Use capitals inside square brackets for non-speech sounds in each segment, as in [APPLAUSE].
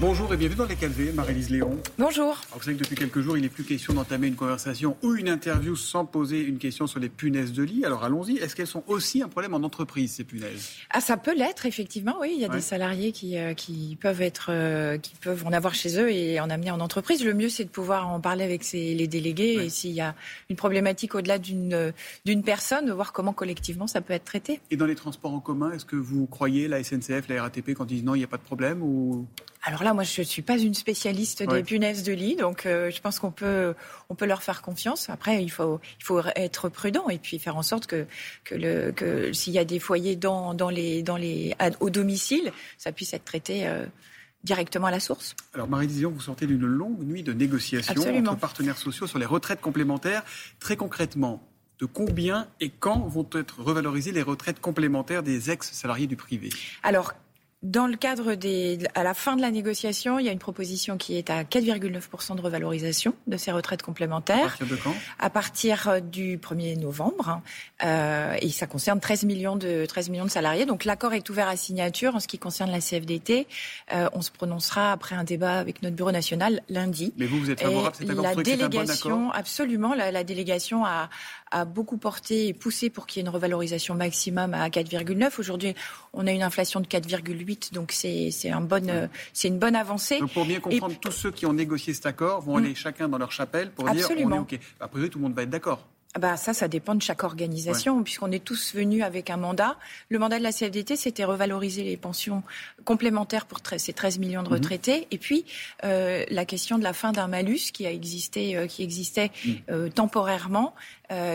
Bonjour et bienvenue dans les 4V, Marie-Lise Léon. Bonjour. Alors vous savez que depuis quelques jours, il n'est plus question d'entamer une conversation ou une interview sans poser une question sur les punaises de lit. Alors allons-y, est-ce qu'elles sont aussi un problème en entreprise, ces punaises? Ah, ça peut l'être, effectivement, oui. Il y a des salariés qui, euh, qui, peuvent être, euh, qui peuvent en avoir chez eux et en amener en entreprise. Le mieux, c'est de pouvoir en parler avec les délégués et s'il y a une problématique au-delà d'une, d'une personne, de voir comment collectivement ça peut être traité. Et dans les transports en commun, est-ce que vous croyez la SNCF, la RATP quand ils disent non, il n'y a pas de problème ou... Alors là, moi, je ne suis pas une spécialiste des punaises de lit, donc euh, je pense qu'on peut, on peut leur faire confiance. Après, il faut, il faut être prudent et puis faire en sorte que, que, le, que s'il y a des foyers dans, dans les, dans les, au domicile, ça puisse être traité. Euh, directement à la source. Alors Marie Dizion, vous sortez d'une longue nuit de négociations entre partenaires sociaux sur les retraites complémentaires. Très concrètement, de combien et quand vont être revalorisées les retraites complémentaires des ex-salariés du privé? Alors, dans le cadre des, à la fin de la négociation, il y a une proposition qui est à 4,9% de revalorisation de ces retraites complémentaires. À partir de quand? À partir euh, du 1er novembre. Hein. Euh, et ça concerne 13 millions de, 13 millions de salariés. Donc l'accord est ouvert à signature en ce qui concerne la CFDT. Euh, on se prononcera après un débat avec notre bureau national lundi. Mais vous, vous êtes favorable à cet accord La délégation, absolument, la, la délégation a, a beaucoup porté et poussé pour qu'il y ait une revalorisation maximum à 4,9. Aujourd'hui, on a une inflation de 4,8, donc c'est un bon, c'est une bonne avancée. Donc pour bien comprendre, tous ceux qui ont négocié cet accord vont mm. aller chacun dans leur chapelle pour dire on est OK. Après, tout le monde va être d'accord. Ah bah ça, ça dépend de chaque organisation, puisqu'on est tous venus avec un mandat. Le mandat de la CFDT, c'était revaloriser les pensions complémentaires pour ces 13 millions de mhm. retraités. Et puis, euh, la question de la fin d'un malus qui, a existé, euh, qui existait mhm. euh, temporairement,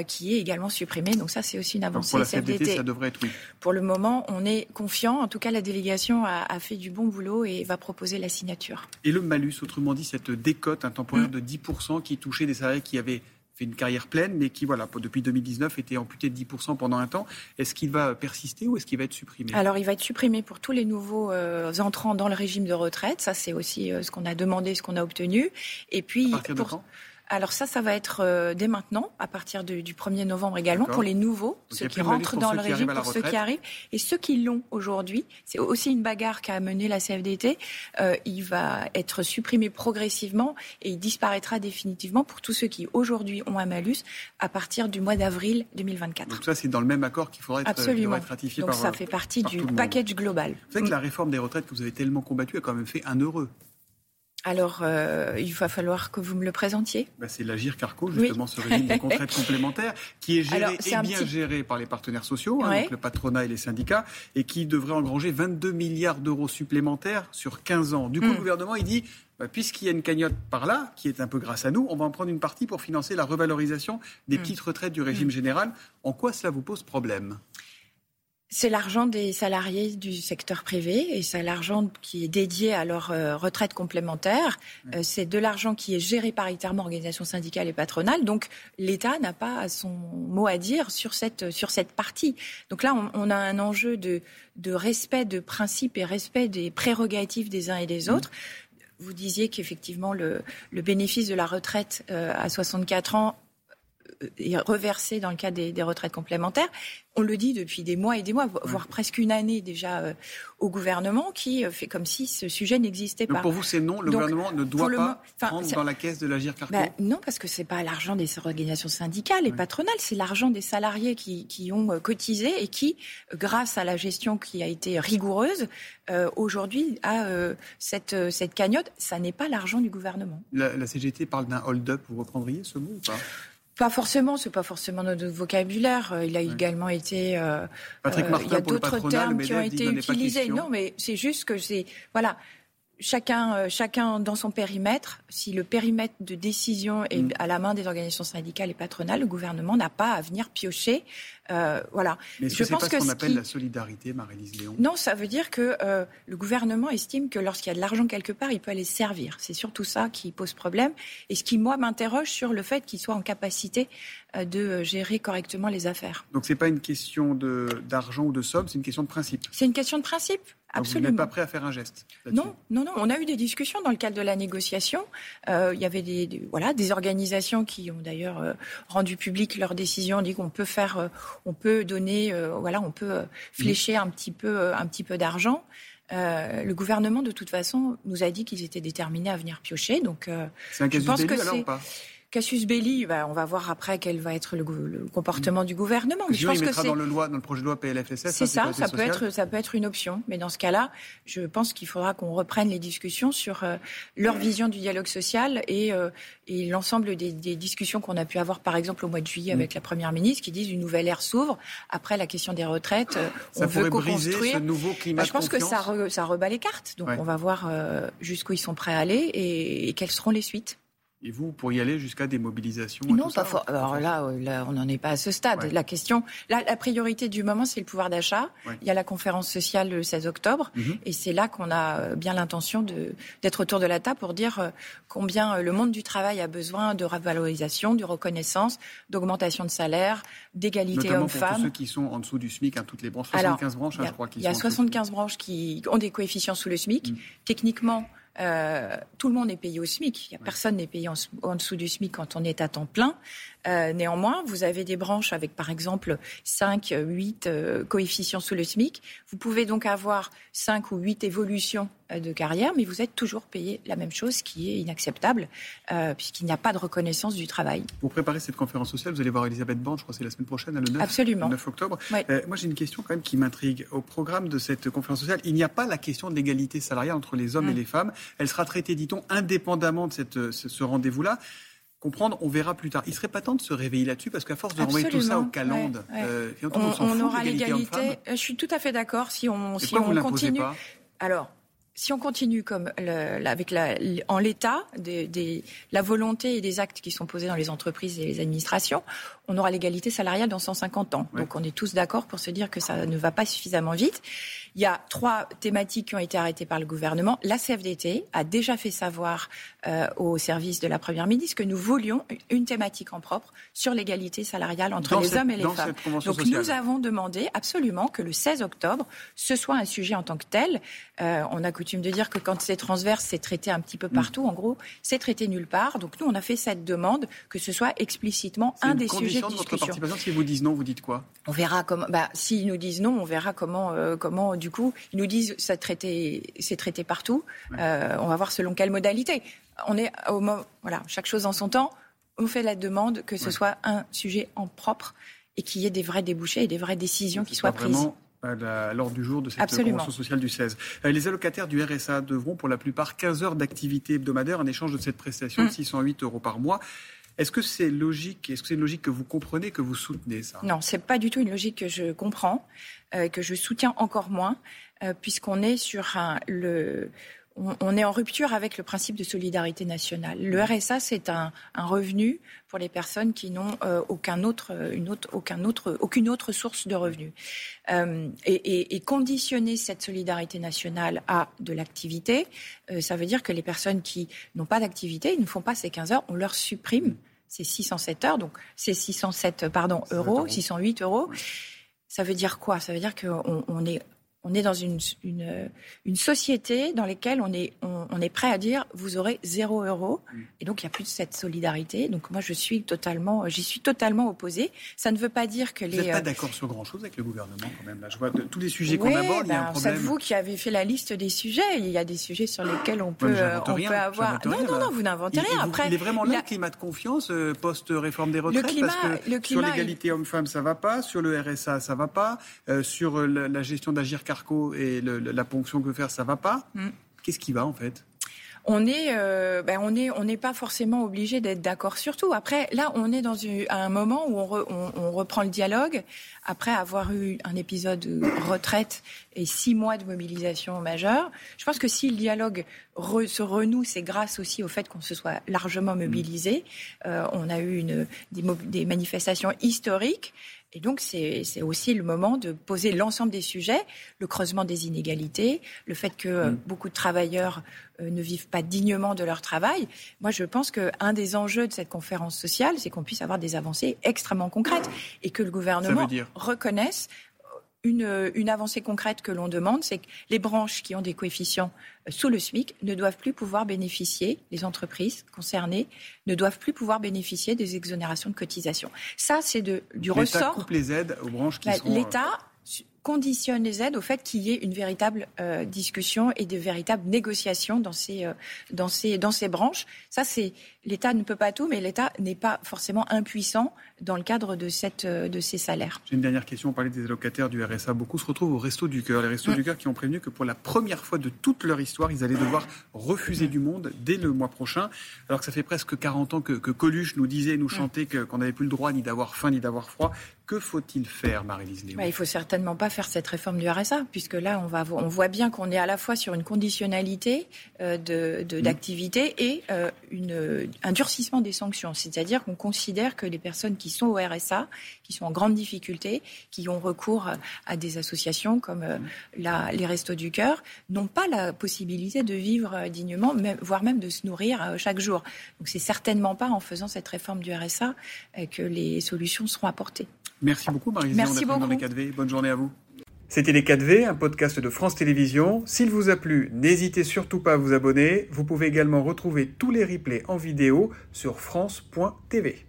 qui est également supprimé. Donc ça, c'est aussi une avancée. pour la CFDT, ça devrait être oui. Pour le moment, on est confiant. En tout cas, la délégation a, a, fait du bon boulot et va proposer la signature. Et le malus, autrement dit, cette décote intemporaire mm. de 10% qui touchait des salariés qui avaient fait une carrière pleine, mais qui, voilà, depuis 2019, était amputé de 10% pendant un temps. Est-ce qu'il va persister ou est-ce qu'il va être supprimé? Alors, il va être supprimé pour tous les nouveaux euh, entrants dans le régime de retraite. Ça, c'est aussi euh, ce qu'on a demandé, ce qu'on a obtenu. Et puis, à partir de quand? Alors ça, ça va être euh, dès maintenant, à partir du 1er novembre également, pour les nouveaux, ceux qui rentrent dans le régime, pour ceux qui arrivent. Et ceux qui l'ont aujourd'hui, c'est aussi une bagarre qu'a mené la CFDT. Euh, il va être supprimé progressivement et il disparaîtra définitivement pour tous ceux qui aujourd'hui ont un malus à partir du mois d'avril 2024. Donc ça, c'est dans le même accord qu'il faudrait être, Absolument. ratifié Donc ça fait partie du package global. Vous savez que la réforme des retraites que vous avez tellement combattue a quand même fait un heureux. Alors, euh, il va falloir que vous me le présentiez. Bah, c'est l'Agir Carco, justement, ce régime de contrainte [LAUGHS] complémentaire, qui est géré et bien géré par les partenaires sociaux, hein, donc le patronat et les syndicats, et qui devrait engranger 22 milliards d'euros supplémentaires sur 15 ans. Du coup, le hmm. gouvernement, il dit, bah, puisqu'il y a une cagnotte par là, qui est un peu grâce à nous, on va en prendre une partie pour financer la revalorisation des hmm. petites retraites du régime hmm. général. En quoi cela vous pose problème? C'est l'argent des salariés du secteur privé et c'est l'argent qui est dédié à leur euh, retraite complémentaire. Euh, c'est de l'argent qui est géré paritairement organisations syndicales et patronales. Donc l'État n'a pas son mot à dire sur cette, sur cette partie. Donc là, on, a un enjeu de, de, respect de principes et respect des prérogatives des uns et des autres. Vous disiez qu'effectivement, le, le, bénéfice de la retraite euh, à 64 ans est reversé dans le cadre des, des, retraites complémentaires. On le dit depuis des mois et des mois, voire presque une année déjà euh, au gouvernement, qui euh, fait comme si ce sujet n'existait pas. Pour vous, c'est non, le gouvernement ne doit pas prendre dans la caisse de l'Agir Carco bah, Non, parce que c'est pas l'argent des organisations syndicales et patronales, c'est l'argent des salariés qui, qui, ont euh, cotisé et qui, grâce à la gestion qui a été rigoureuse, aujourd'hui a cette, cette cagnotte. Ça n'est pas l'argent du gouvernement. La, la CGT parle d'un hold-up, vous reprendriez ce mot ou pas? Pas forcément, c'est pas forcément notre vocabulaire. Euh, il a également été. Euh, euh, il y a d'autres termes qui ont été utilisés. Non, mais c'est juste que c'est voilà chacun, euh, chacun dans son périmètre. Si le périmètre de décision est mm. à la main des organisations syndicales et patronales, le gouvernement n'a pas à venir piocher. Euh, voilà. Mais je pense pas ce qu'on appelle la solidarité, Marie-Lise Léon? Non, ça veut dire que euh, le gouvernement estime que lorsqu'il y a de l'argent quelque part, il peut aller servir. C'est surtout ça qui pose problème. Et ce qui, moi, m'interroge sur le fait qu'il soit en capacité de gérer correctement les affaires. Donc, ce n'est pas une question d'argent ou de somme, c'est une question de principe C'est une question de principe. Absolument. vous n'êtes pas prêt à faire un geste Non, non, non. On a eu des discussions dans le cadre de la négociation. Euh, il y avait des, voilà, des organisations qui ont d'ailleurs euh, rendu public leurs décisions, dit qu'on peut faire, euh, on peut donner, voilà, on peut flécher un petit peu, un petit peu d'argent. le gouvernement, de toute façon, nous a dit qu'ils étaient déterminés à venir piocher. Donc, c'est un je pense que c'est. Cassius Belli, bah, on va voir après quel va être le, comportement du gouvernement. je pense il mettra dans le, loi, dans le projet de loi PLFSS. C'est ça, ça peut, être, ça peut être une option. Mais dans ce cas-là, je pense qu'il faudra qu'on reprenne les discussions sur euh, leur vision du dialogue social et, euh, et l'ensemble des, discussions qu'on a pu avoir, par exemple, au mois de juillet mm. avec la Première ministre, qui disent une nouvelle ère s'ouvre. Après la question des retraites, euh, ça on veut co-construire. ce nouveau climat bah, Je pense que ça, ça rebat les cartes. Donc on va voir jusqu'où ils sont prêts à aller et quelles seront les suites. Et vous pourriez aller jusqu'à des mobilisations Non, pas fort. Alors là, là on n'en est pas à ce stade. La question, la, la, priorité du moment, c'est le pouvoir d'achat. Il y a la conférence sociale le 16 octobre, mhm. et c'est là qu'on a euh, bien l'intention d'être autour de la table pour dire euh, combien euh, le monde du travail a besoin de revalorisation, de reconnaissance, d'augmentation de salaire, d'égalité hommes-femmes. Pour ceux qui sont en dessous du SMIC, hein, toutes les branches, 75 branches, hein, je crois. Il y a 75 branches qui ont des coefficients sous le SMIC. Mhm. Techniquement, euh, tout le monde est payé au SMIC. Personne n'est payé en, dessous du SMIC quand on est à temps plein. Euh, néanmoins, vous avez des branches avec, par exemple, 5, 8 euh, coefficients sous le SMIC. Vous pouvez donc avoir 5 ou 8 évolutions euh, de carrière, mais vous êtes toujours payé la même chose, ce qui est inacceptable, puisqu'il n'y a pas de reconnaissance du travail. Vous préparez cette conférence sociale, vous allez voir Elisabeth Borne, je crois que c'est la semaine prochaine, le 9, Absolument. 9 octobre. moi, j'ai une question quand même qui m'intrigue. Au programme de cette conférence sociale, il n'y a pas la question de l'égalité salariale entre les hommes et mm. les femmes. Elle sera traitée, dit-on, indépendamment de cette, ce rendez-vous-là comprendre, on verra plus tard. Il serait pas temps de se réveiller là-dessus parce qu'à force de renvoyer tout ça au calende, euh, on, aura l'égalité. Euh, je suis tout à fait d'accord. Si on, si on continue. Alors, si on continue comme le, avec la, en l'état des, des, la volonté et des actes qui sont posés dans les entreprises et les administrations, on aura l'égalité salariale dans 150 ans. Donc on est tous d'accord pour se dire que ça ne va pas suffisamment vite. Il y a trois thématiques qui ont été arrêtées par le gouvernement. La CFDT a déjà fait savoir euh, au service de la Première ministre que nous voulions une thématique en propre sur l'égalité salariale entre les hommes et les femmes. Donc nous avons demandé absolument que le 16 octobre, ce soit un sujet en tant que tel. Euh, on a coutume de dire que quand c'est transverse, c'est traité un petit peu mm. partout. En gros, c'est traité nulle part. Donc nous, on a fait cette demande que ce soit explicitement un des sujets de, discussion. Votre S'ils vous disent non, vous dites quoi? On verra comment. Bah, s'ils nous disent non, on verra comment, euh, comment du coup, ils nous disent c'est traité, c'est traité partout. Euh, on va voir selon quelle modalité. On est au voilà, chaque chose en son temps. On fait la demande que ce soit un sujet en propre et qu'il y ait des vrais débouchés et des vraies décisions qui soient prises à l'ordre du jour de cette convention sociale du 16. Euh, les allocataires du RSA devront pour la plupart 15 heures d'activité hebdomadaire en échange de cette prestation de 608 mm. euros par mois. Est-ce que c'est logique Est-ce que c'est une logique que vous comprenez, que vous soutenez ça? Non, c'est pas du tout une logique que je comprends, euh, que je soutiens encore moins, euh, puisqu'on est sur le on, est en rupture avec le principe de solidarité nationale. Le RSA, c'est un, revenu pour les personnes qui n'ont euh, aucun autre, une autre, aucun autre, aucune autre source de revenus. Euh, et, conditionner cette solidarité nationale à de l'activité, euh, ça veut dire que les personnes qui n'ont pas d'activité, ils ne font pas ces 15 heures, on leur supprime ces 607 heures, donc ces 607 pardon, euros, 608 euros. Ça veut dire quoi? Ça veut dire qu'on on est on est dans une, une, une, société dans laquelle on est, on, est prêt à dire vous aurez zéro euro. Mm. Et donc, il n'y a plus de cette solidarité. Donc, moi, je suis totalement, j'y suis totalement opposée. Ça ne veut pas dire que les. Vous n'êtes pas euh, d'accord sur grand-chose avec le gouvernement, quand même. Là, je vois de, tous les sujets qu'on aborde, il y a un ben, problème. C'est vous qui avez fait la liste des sujets. Il y a des sujets sur lesquels on peut, euh, on peut avoir. Non, non, non, vous n'inventez rien. Après, il est vraiment là le climat de confiance euh, post-réforme des retraites? Le climat, parce que le climat sur l'égalité homme-femme, ça va pas. Sur le RSA, ça va pas. sur la, gestion d'Agir Et le la ponction que faire, ça va pas. Mm. Qu'est-ce qui va en fait on est, euh, ben on est, on n'est pas forcément obligé d'être d'accord sur tout. Après, là, on est dans un moment où on, reprend le dialogue après avoir eu un épisode de retraite et six mois de mobilisation majeure. Je pense que si le dialogue se renoue, c'est grâce aussi au fait qu'on se soit largement mobilisé. Euh, on a eu une, des manifestations historiques. Et donc, c'est aussi le moment de poser l'ensemble des sujets, le creusement des inégalités, le fait que euh, mm. beaucoup de travailleurs euh, ne vivent pas dignement de leur travail. Moi, je pense qu'un des enjeux de cette conférence sociale, c'est qu'on puisse avoir des avancées extrêmement concrètes et que le gouvernement reconnaisse une, une avancée concrète que l'on demande, c'est que les branches qui ont des coefficients euh, sous le SMIC ne doivent plus pouvoir bénéficier, les entreprises concernées ne doivent plus pouvoir bénéficier des exonérations de cotisation. Ça, c'est du ressort. L'État coupe les aides aux branches qui bah, sont... L'État conditionne les aides au fait qu'il y ait une véritable euh, discussion et de véritables négociations dans ces, euh, dans ces, dans ces branches. Ça, c'est l'État ne peut pas tout, mais l'État n'est pas forcément impuissant dans le cadre de, cette, euh, de ces salaires. J'ai une dernière question. On parlait des allocataires du RSA. Beaucoup se retrouvent au Resto du Cœur. Les Restos du Cœur qui ont prévenu que pour la première fois de toute leur histoire, ils allaient devoir refuser du monde dès le mois prochain. Alors que ça fait presque 40 ans que, que Coluche nous disait, nous chantait qu'on n'avait plus le droit ni d'avoir faim ni d'avoir froid. Que faut-il faire, Marie-Lise Léon bah, Il faut certainement pas faire cette réforme du RSA, puisque là, on, va, on voit bien qu'on est à la fois sur une conditionnalité euh, mmh. d'activité et euh, une, un durcissement des sanctions. C'est-à-dire qu'on considère que les personnes qui sont au RSA, qui sont en grande difficulté, qui ont recours à des associations comme euh, la, les Restos du Cœur, n'ont pas la possibilité de vivre dignement, voire même de se nourrir chaque jour. Donc c'est certainement pas en faisant cette réforme du RSA que les solutions seront apportées. Merci beaucoup, Marie. Merci beaucoup. Dans les 4V. Bonne journée à vous. C'était Les 4V, un podcast de France Télévisions. S'il vous a plu, n'hésitez surtout pas à vous abonner. Vous pouvez également retrouver tous les replays en vidéo sur France.tv.